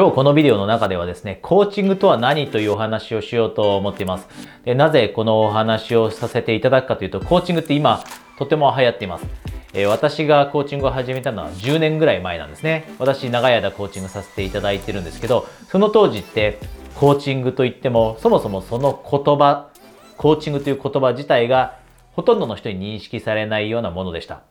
今日このビデオの中ではですね、コーチングとは何というお話をしようと思っています。でなぜこのお話をさせていただくかというと、コーチングって今とても流行っています。えー、私がコーチングを始めたのは10年ぐらい前なんですね。私長い間コーチングさせていただいてるんですけど、その当時ってコーチングといっても、そもそもその言葉、コーチングという言葉自体がほとんどの人に認識されないようなものでした。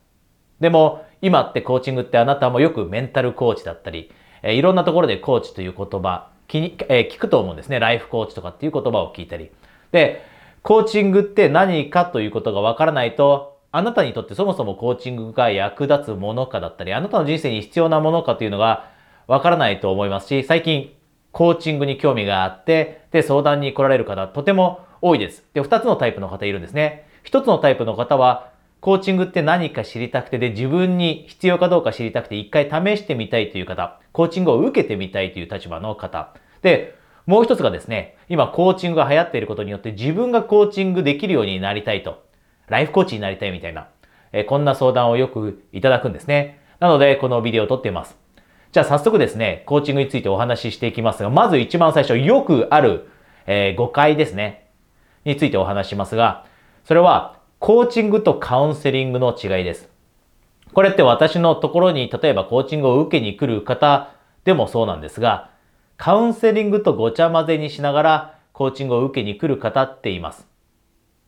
でも今ってコーチングってあなたもよくメンタルコーチだったり、えいろんなところでコーチという言葉、気に、え聞くと思うんですね。ライフコーチとかっていう言葉を聞いたり。で、コーチングって何かということがわからないと、あなたにとってそもそもコーチングが役立つものかだったり、あなたの人生に必要なものかというのがわからないと思いますし、最近コーチングに興味があって、で、相談に来られる方とても多いです。で、二つのタイプの方いるんですね。一つのタイプの方は、コーチングって何か知りたくてで、自分に必要かどうか知りたくて一回試してみたいという方、コーチングを受けてみたいという立場の方。で、もう一つがですね、今コーチングが流行っていることによって自分がコーチングできるようになりたいと。ライフコーチになりたいみたいな、えこんな相談をよくいただくんですね。なので、このビデオを撮っています。じゃあ早速ですね、コーチングについてお話ししていきますが、まず一番最初、よくある、えー、誤解ですね。についてお話しますが、それは、コーチングとカウンセリングの違いです。これって私のところに例えばコーチングを受けに来る方でもそうなんですが、カウンセリングとごちゃ混ぜにしながらコーチングを受けに来る方っています。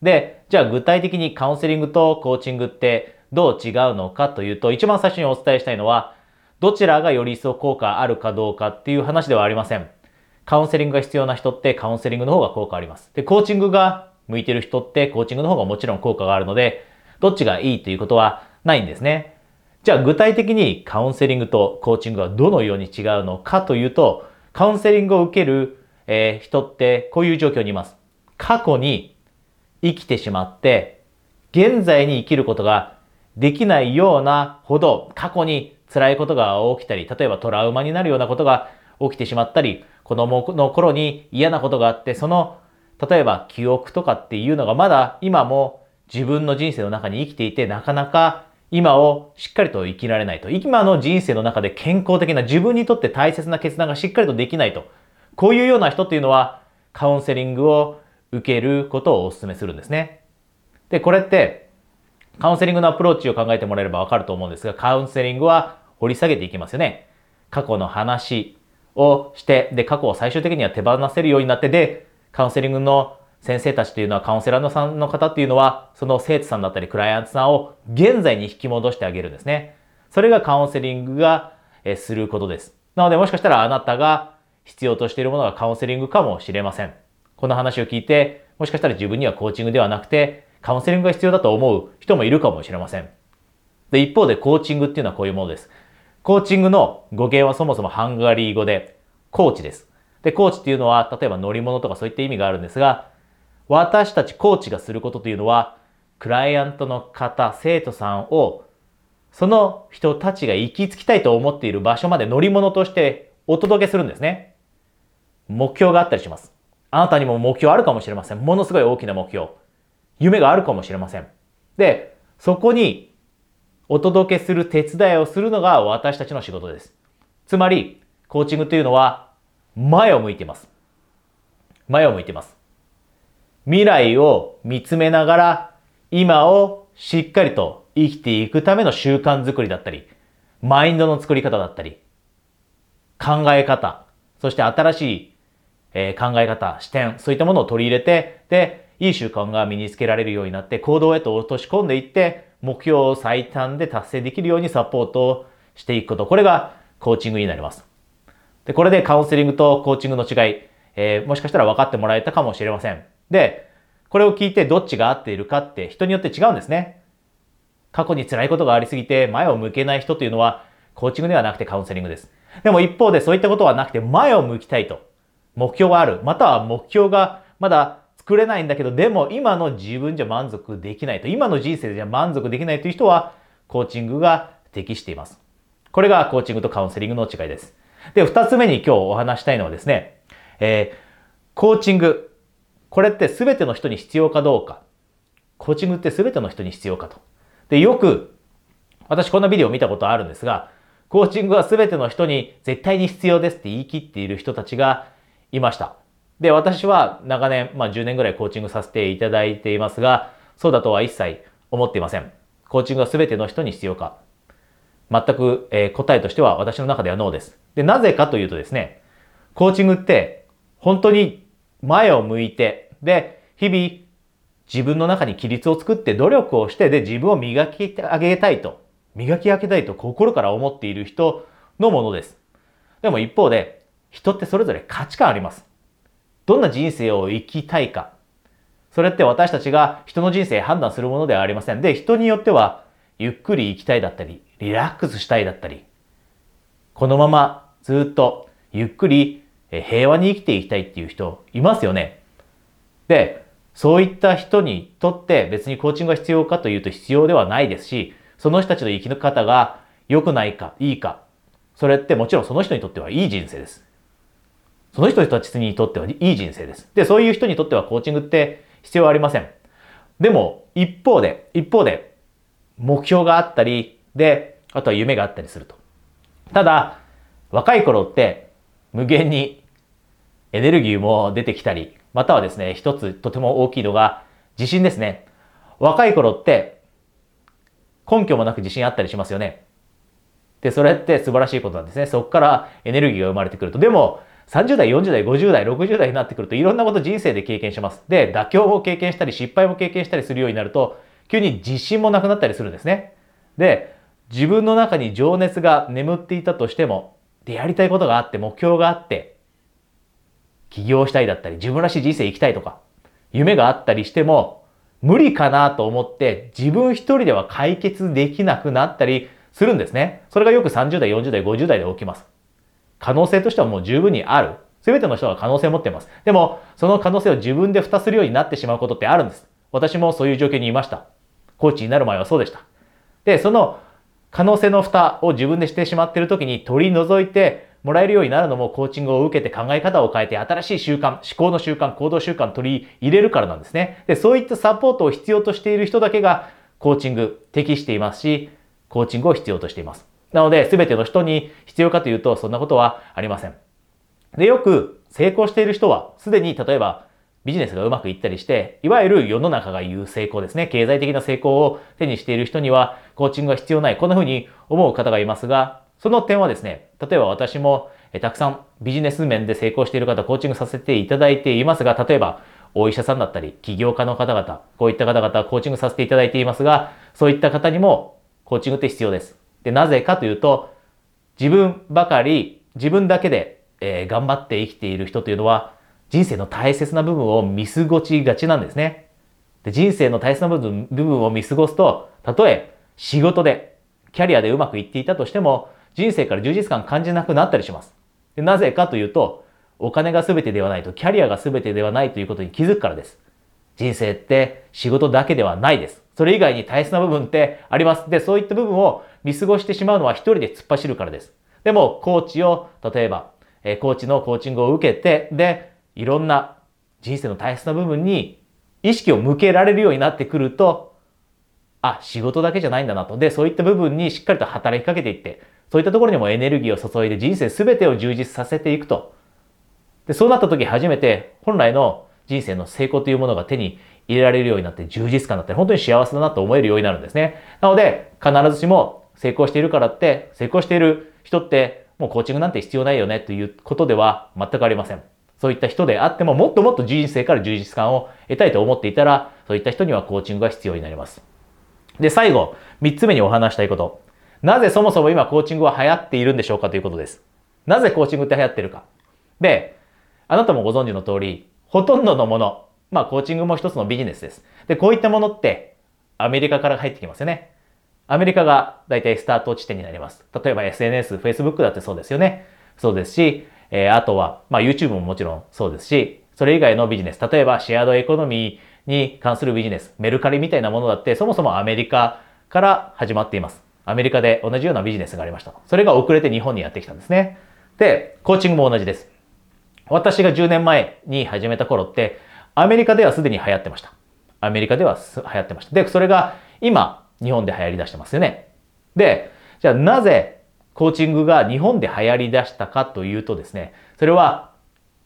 で、じゃあ具体的にカウンセリングとコーチングってどう違うのかというと、一番最初にお伝えしたいのは、どちらがより一層効果あるかどうかっていう話ではありません。カウンセリングが必要な人ってカウンセリングの方が効果あります。で、コーチングが向いてる人ってコーチングの方がもちろん効果があるので、どっちがいいということはないんですね。じゃあ具体的にカウンセリングとコーチングはどのように違うのかというと、カウンセリングを受ける、えー、人ってこういう状況にいます。過去に生きてしまって、現在に生きることができないようなほど過去に辛いことが起きたり、例えばトラウマになるようなことが起きてしまったり、子供の頃に嫌なことがあって、その例えば記憶とかっていうのがまだ今も自分の人生の中に生きていてなかなか今をしっかりと生きられないと。今の人生の中で健康的な自分にとって大切な決断がしっかりとできないと。こういうような人っていうのはカウンセリングを受けることをお勧めするんですね。で、これってカウンセリングのアプローチを考えてもらえればわかると思うんですが、カウンセリングは掘り下げていきますよね。過去の話をして、で、過去を最終的には手放せるようになって、で、カウンセリングの先生たちというのは、カウンセラーのさんの方っていうのは、その生徒さんだったりクライアントさんを現在に引き戻してあげるんですね。それがカウンセリングがすることです。なのでもしかしたらあなたが必要としているものがカウンセリングかもしれません。この話を聞いて、もしかしたら自分にはコーチングではなくて、カウンセリングが必要だと思う人もいるかもしれません。で、一方でコーチングっていうのはこういうものです。コーチングの語源はそもそもハンガリー語で、コーチです。で、コーチっていうのは、例えば乗り物とかそういった意味があるんですが、私たちコーチがすることというのは、クライアントの方、生徒さんを、その人たちが行き着きたいと思っている場所まで乗り物としてお届けするんですね。目標があったりします。あなたにも目標あるかもしれません。ものすごい大きな目標。夢があるかもしれません。で、そこにお届けする手伝いをするのが私たちの仕事です。つまり、コーチングというのは前を向いてます。前を向いてます。未来を見つめながら、今をしっかりと生きていくための習慣づくりだったり、マインドの作り方だったり、考え方、そして新しい、え考え方、視点、そういったものを取り入れて、で、いい習慣が身につけられるようになって、行動へと落とし込んでいって、目標を最短で達成できるようにサポートをしていくこと。これがコーチングになります。で、これでカウンセリングとコーチングの違い、えー、もしかしたら分かってもらえたかもしれません。で、これを聞いてどっちが合っているかって人によって違うんですね。過去に辛いことがありすぎて前を向けない人というのはコーチングではなくてカウンセリングです。でも一方でそういったことはなくて前を向きたいと。目標がある。または目標がまだ作れないんだけど、でも今の自分じゃ満足できないと。今の人生じゃ満足できないという人はコーチングが適しています。これがコーチングとカウンセリングの違いです。で、二つ目に今日お話したいのはですね、えー、コーチング。これって全ての人に必要かどうか。コーチングって全ての人に必要かと。で、よく、私こんなビデオ見たことあるんですが、コーチングは全ての人に絶対に必要ですって言い切っている人たちがいました。で、私は長年、まあ10年ぐらいコーチングさせていただいていますが、そうだとは一切思っていません。コーチングは全ての人に必要か。全く、え、答えとしては私の中ではノーです。で、なぜかというとですね、コーチングって本当に前を向いて、で、日々自分の中に規律を作って努力をして、で、自分を磨き上げたいと、磨き上げたいと心から思っている人のものです。でも一方で、人ってそれぞれ価値観あります。どんな人生を生きたいか。それって私たちが人の人生判断するものではありません。で、人によっては、ゆっくり生きたいだったり、リラックスしたいだったり、このままずっとゆっくり平和に生きていきたいっていう人いますよね。で、そういった人にとって別にコーチングが必要かというと必要ではないですし、その人たちの生き方が良くないか、いいか、それってもちろんその人にとってはいい人生です。その人たちにとってはいい人生です。で、そういう人にとってはコーチングって必要ありません。でも、一方で、一方で、目標があったり、で、あとは夢があったりすると。ただ、若い頃って無限にエネルギーも出てきたり、またはですね、一つとても大きいのが自信ですね。若い頃って根拠もなく自信あったりしますよね。で、それって素晴らしいことなんですね。そこからエネルギーが生まれてくると。でも、30代、40代、50代、60代になってくるといろんなこと人生で経験します。で、妥協を経験したり失敗も経験したりするようになると、急に自信もなくなったりするんですね。で、自分の中に情熱が眠っていたとしても、で、やりたいことがあって、目標があって、起業したいだったり、自分らしい人生生きたいとか、夢があったりしても、無理かなと思って自分一人では解決できなくなったりするんですね。それがよく30代、40代、50代で起きます。可能性としてはもう十分にある。すべての人が可能性を持っています。でも、その可能性を自分で蓋するようになってしまうことってあるんです。私もそういう状況にいました。コーチになる前はそうでした。で、その可能性の蓋を自分でしてしまっている時に取り除いてもらえるようになるのもコーチングを受けて考え方を変えて新しい習慣、思考の習慣、行動習慣取り入れるからなんですね。で、そういったサポートを必要としている人だけがコーチング適していますし、コーチングを必要としています。なので、すべての人に必要かというと、そんなことはありません。で、よく成功している人は、すでに例えばビジネスがうまくいったりして、いわゆる世の中が言う成功ですね。経済的な成功を手にしている人には、コーチングが必要ない。こんな風に思う方がいますが、その点はですね、例えば私もえたくさんビジネス面で成功している方、コーチングさせていただいていますが、例えば、お医者さんだったり、起業家の方々、こういった方々、コーチングさせていただいていますが、そういった方にも、コーチングって必要です。で、なぜかというと、自分ばかり、自分だけで、えー、頑張って生きている人というのは、人生の大切な部分を見過ごしがちなんですね。で人生の大切な部分部分を見過ごすと、たとえ仕事で、キャリアでうまくいっていたとしても、人生から充実感感じなくなったりします。でなぜかというと、お金が全てではないと、キャリアが全てではないということに気づくからです。人生って仕事だけではないです。それ以外に大切な部分ってあります。で、そういった部分を見過ごしてしまうのは一人で突っ走るからです。でも、コーチを、例えば、えコーチのコーチングを受けて、で、いろんな人生の大切な部分に意識を向けられるようになってくると、あ、仕事だけじゃないんだなと。で、そういった部分にしっかりと働きかけていって、そういったところにもエネルギーを注いで人生全てを充実させていくと。で、そうなった時初めて本来の人生の成功というものが手に入れられるようになって充実感だったり、本当に幸せだなと思えるようになるんですね。なので、必ずしも成功しているからって、成功している人ってもうコーチングなんて必要ないよねということでは全くありません。そういった人であっても、もっともっと人生から充実感を得たいと思っていたら、そういった人にはコーチングが必要になります。で、最後、三つ目にお話したいこと。なぜそもそも今コーチングは流行っているんでしょうかということです。なぜコーチングって流行ってるか。で、あなたもご存知の通り、ほとんどのもの、まあコーチングも一つのビジネスです。で、こういったものってアメリカから入ってきますよね。アメリカが大体スタート地点になります。例えば SNS、Facebook だってそうですよね。そうですし、えー、あとは、まあ YouTube ももちろんそうですし、それ以外のビジネス、例えばシェアドエコノミーに関するビジネス、メルカリみたいなものだってそもそもアメリカから始まっています。アメリカで同じようなビジネスがありました。それが遅れて日本にやってきたんですね。で、コーチングも同じです。私が10年前に始めた頃って、アメリカではすでに流行ってました。アメリカでは流行ってました。で、それが今、日本で流行り出してますよね。で、じゃあなぜコーチングが日本で流行り出したかというとですね、それは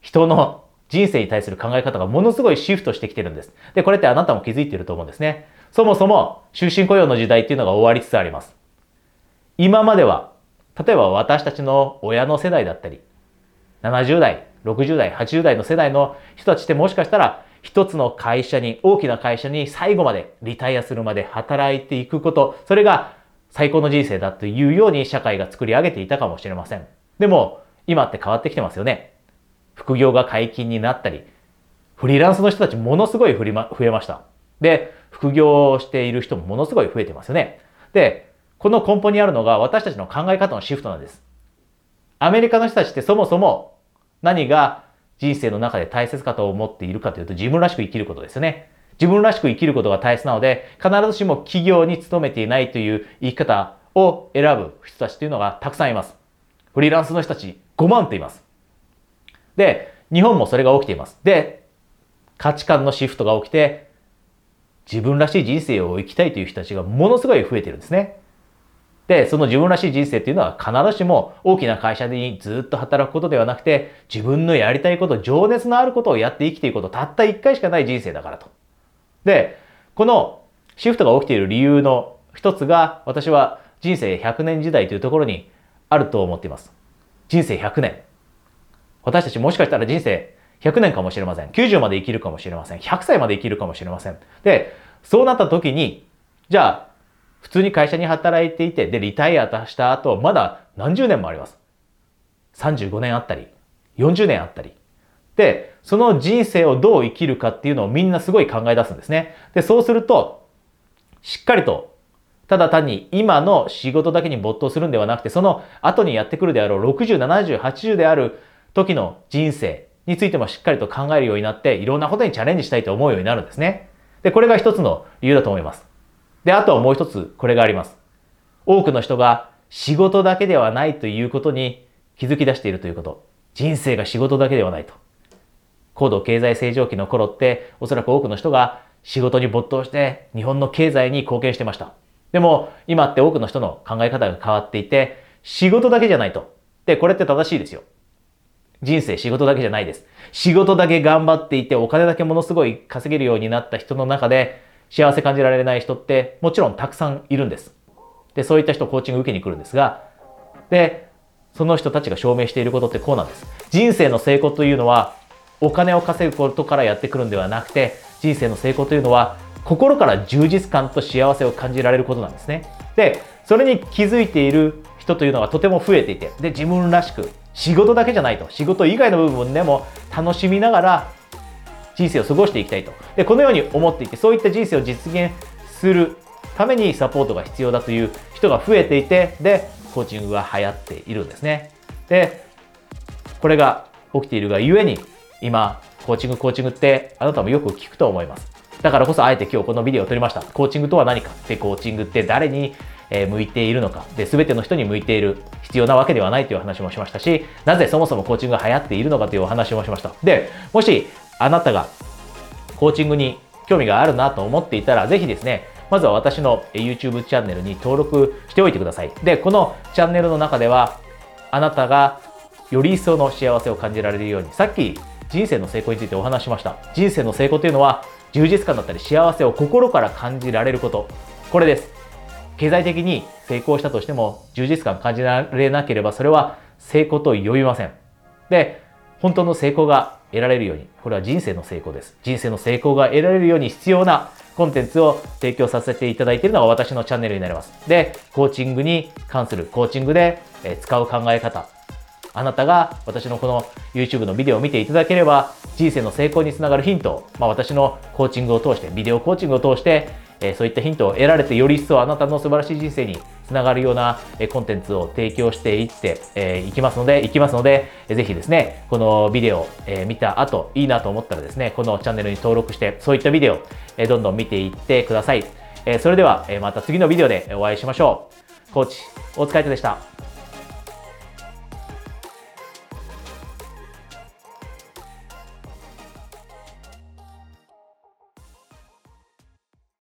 人の人生に対する考え方がものすごいシフトしてきてるんです。で、これってあなたも気づいてると思うんですね。そもそも終身雇用の時代っていうのが終わりつつあります。今までは、例えば私たちの親の世代だったり、70代、60代、80代の世代の人たちってもしかしたら一つの会社に、大きな会社に最後までリタイアするまで働いていくこと、それが最高の人生だというように社会が作り上げていたかもしれません。でも、今って変わってきてますよね。副業が解禁になったり、フリーランスの人たちものすごい増えました。で、副業をしている人もものすごい増えてますよね。で、この根本にあるのが私たちの考え方のシフトなんです。アメリカの人たちってそもそも何が人生の中で大切かと思っているかというと自分らしく生きることですよね。自分らしく生きることが大切なので、必ずしも企業に勤めていないという生き方を選ぶ人たちというのがたくさんいます。フリーランスの人たち5万っています。で、日本もそれが起きています。で、価値観のシフトが起きて、自分らしい人生を生きたいという人たちがものすごい増えてるんですね。で、その自分らしい人生っていうのは必ずしも大きな会社にずっと働くことではなくて、自分のやりたいこと、情熱のあることをやって生きていくこと、たった一回しかない人生だからと。で、このシフトが起きている理由の一つが、私は人生100年時代というところにあると思っています。人生100年。私たちもしかしたら人生100年かもしれません。90まで生きるかもしれません。100歳まで生きるかもしれません。で、そうなった時に、じゃあ、普通に会社に働いていて、で、リタイアした後、まだ何十年もあります。35年あったり、40年あったり。で、その人生をどう生きるかっていうのをみんなすごい考え出すんですね。で、そうすると、しっかりと、ただ単に今の仕事だけに没頭するんではなくて、その後にやってくるであろう60、70、80である時の人生についてもしっかりと考えるようになって、いろんなことにチャレンジしたいと思うようになるんですね。で、これが一つの理由だと思います。で、あとはもう一つ、これがあります。多くの人が仕事だけではないということに気づき出しているということ。人生が仕事だけではないと。高度経済成長期の頃って、おそらく多くの人が仕事に没頭して日本の経済に貢献してました。でも、今って多くの人の考え方が変わっていて、仕事だけじゃないと。で、これって正しいですよ。人生仕事だけじゃないです。仕事だけ頑張っていて、お金だけものすごい稼げるようになった人の中で、幸せ感じられない人ってもちろんたくさんいるんです。で、そういった人コーチング受けに来るんですが、で、その人たちが証明していることってこうなんです。人生の成功というのはお金を稼ぐことからやってくるんではなくて、人生の成功というのは心から充実感と幸せを感じられることなんですね。で、それに気づいている人というのがとても増えていて、で、自分らしく仕事だけじゃないと、仕事以外の部分でも楽しみながら人生を過ごしていきたいと。で、このように思っていて、そういった人生を実現するためにサポートが必要だという人が増えていて、で、コーチングが流行っているんですね。で、これが起きているがゆえに、今、コーチング、コーチングってあなたもよく聞くと思います。だからこそあえて今日このビデオを撮りました。コーチングとは何か？で、コーチングって誰に向いているのか？で、全ての人に向いている必要なわけではないという話もしましたし、なぜそもそもコーチングが流行っているのかというお話もしました。で、もしあなたがコーチングに興味があるなと思っていたら、ぜひですね、まずは私の YouTube チャンネルに登録しておいてください。で、このチャンネルの中では、あなたがより一層の幸せを感じられるように、さっき人生の成功についてお話しました。人生の成功というのは、充実感だったり幸せを心から感じられること。これです。経済的に成功したとしても、充実感感じられなければ、それは成功と呼びません。で、本当の成功が得られるように、これは人生の成功です。人生の成功が得られるように必要なコンテンツを提供させていただいているのが私のチャンネルになります。で、コーチングに関する、コーチングで使う考え方、あなたが私のこの YouTube のビデオを見ていただければ、人生の成功につながるヒント、まあ、私のコーチングを通して、ビデオコーチングを通して、えそういったヒントを得られて、より一層あなたの素晴らしい人生につながるようなコンテンツを提供していって、えー、きますので、いきますので、ぜひですね、このビデオ、え見た後、いいなと思ったらですね、このチャンネルに登録して、そういったビデオ、えどんどん見ていってください。えそれでは、えまた次のビデオでお会いしましょう。コーチ、大塚海人でした。